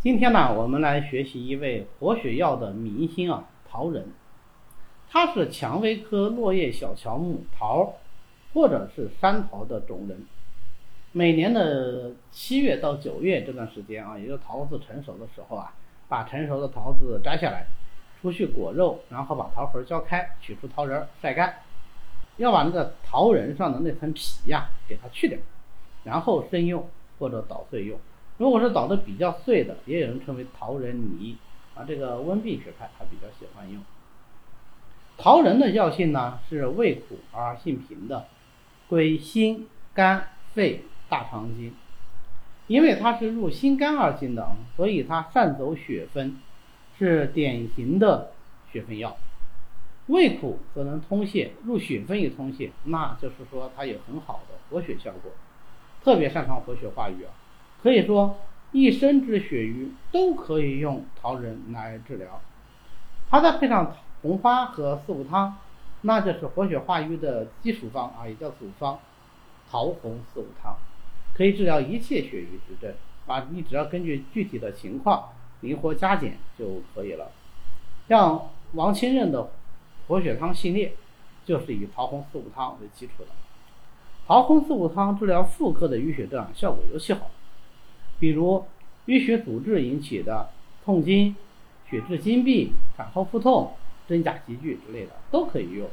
今天呢，我们来学习一位活血药的明星啊，桃仁。它是蔷薇科落叶小乔木桃，或者是山桃的种仁。每年的七月到九月这段时间啊，也就桃子成熟的时候啊，把成熟的桃子摘下来，除去果肉，然后把桃核削开，取出桃仁晒干，要把那个桃仁上的那层皮呀给它去掉，然后生用或者捣碎用。如果是捣的比较碎的，也有人称为桃仁泥啊。这个温病学派他比较喜欢用。桃仁的药性呢是味苦而性平的，归心、肝、肺、大肠经。因为它是入心肝二经的，所以它善走血分，是典型的血分药。味苦则能通泄，入血分也通泄，那就是说它有很好的活血效果，特别擅长活血化瘀啊。可以说，一身之血瘀都可以用桃仁来治疗。它再配上红花和四物汤，那就是活血化瘀的基础方啊，也叫组方。桃红四物汤可以治疗一切血瘀之症啊，你只要根据具体的情况灵活加减就可以了。像王清任的活血汤系列，就是以桃红四物汤为基础的。桃红四物汤治疗妇科的淤血症效果尤其好。比如淤血阻滞引起的痛经、血滞经闭、产后腹痛、真假急剧之类的都可以用。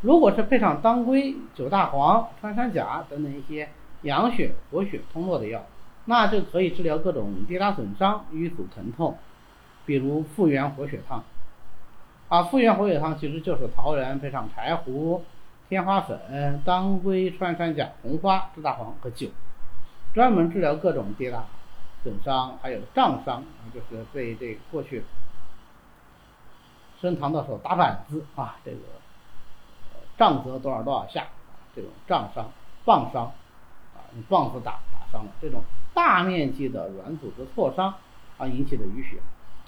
如果是配上当归、九大黄、穿山甲等等一些养血活血通络的药，那就可以治疗各种跌打损伤、瘀阻疼痛。比如复原活血汤，啊，复原活血汤其实就是桃仁配上柴胡、天花粉、当归、穿山甲、红花、九大黄和酒。专门治疗各种跌打损伤，还有杖伤，就是被这个过去升堂的时候打板子啊，这个杖责多少多少下，这种杖伤、棒伤啊，用棒子打打伤了，这种大面积的软组织挫伤而引起的淤血，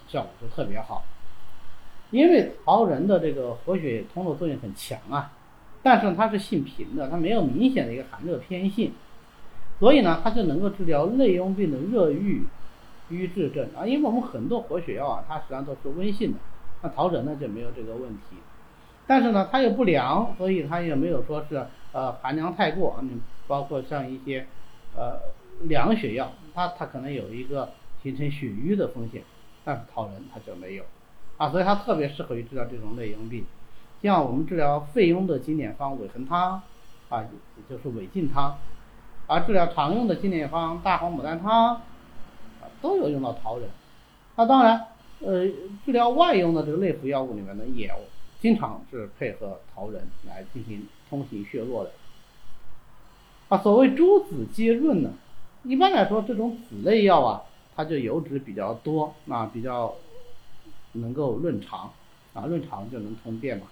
效果就特别好。因为桃仁的这个活血通络作用很强啊，但是它是性平的，它没有明显的一个寒热偏性。所以呢，它就能够治疗内痈病的热郁、瘀滞症啊。因为我们很多活血药啊，它实际上都是温性的，那桃仁呢就没有这个问题。但是呢，它又不凉，所以它也没有说是呃寒凉太过啊。你包括像一些呃凉血药，它它可能有一个形成血瘀的风险，但是桃仁它就没有啊，所以它特别适合于治疗这种内痈病。像我们治疗肺痈的经典方尾衡汤啊，也就是尾劲汤。而治疗常用的经典方大黄牡丹汤，啊，都有用到桃仁。那当然，呃，治疗外用的这个内服药物里面呢，也经常是配合桃仁来进行通行血络的。啊，所谓诸子皆润呢，一般来说，这种子类药啊，它就油脂比较多，啊，比较能够润肠，啊，润肠就能通便嘛。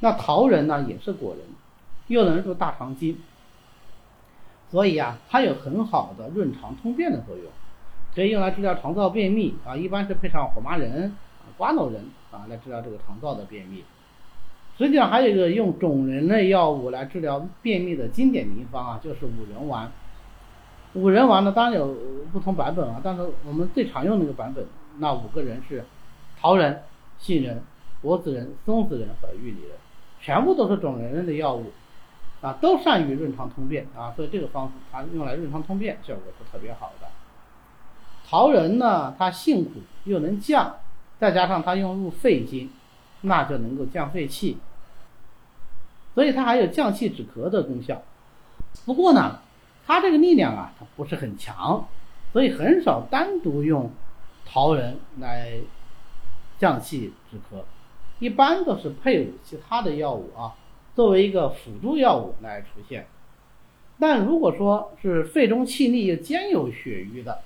那桃仁呢，也是果仁，又能入大肠经。所以啊，它有很好的润肠通便的作用，可以用来治疗肠道便秘啊。一般是配上火麻仁、瓜蒌仁啊来治疗这个肠道的便秘。实际上还有一个用种仁类药物来治疗便秘的经典名方啊，就是五仁丸。五仁丸呢，当然有不同版本啊，但是我们最常用那个版本，那五个人是桃仁、杏仁、柏子仁、松子仁和玉里仁，全部都是种仁类的药物。啊，都善于润肠通便啊，所以这个方子它用来润肠通便效果是特别好的。桃仁呢，它性苦又能降，再加上它用入肺经，那就能够降肺气，所以它还有降气止咳的功效。不过呢，它这个力量啊，它不是很强，所以很少单独用桃仁来降气止咳，一般都是配伍其他的药物啊。作为一个辅助药物来出现，但如果说是肺中气逆兼有血瘀的，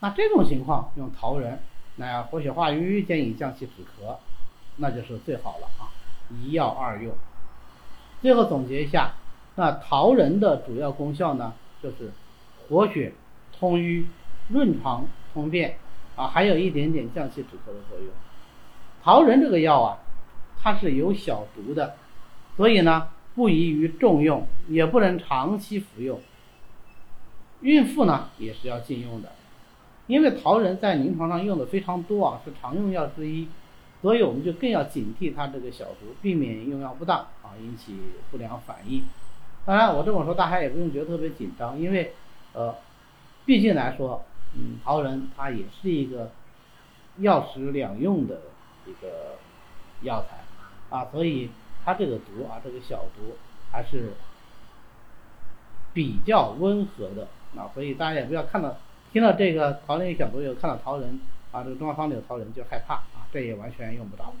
那这种情况用桃仁来活血化瘀，兼以降气止咳，那就是最好了啊！一药二用。最后总结一下，那桃仁的主要功效呢，就是活血、通瘀、润肠通便啊，还有一点点降气止咳的作用。桃仁这个药啊，它是有小毒的。所以呢，不宜于重用，也不能长期服用。孕妇呢，也是要禁用的。因为桃仁在临床上用的非常多啊，是常用药之一，所以我们就更要警惕它这个小毒，避免用药不当啊，引起不良反应。当然，我这么说大家也不用觉得特别紧张，因为呃，毕竟来说，嗯，桃仁它也是一个药食两用的一个药材啊，所以它这个毒啊，这个小毒还是比较温和的啊，所以大家也不要看到。听到这个桃林小毒有看到桃仁啊，这个中药方里的桃仁就害怕啊，这也完全用不着。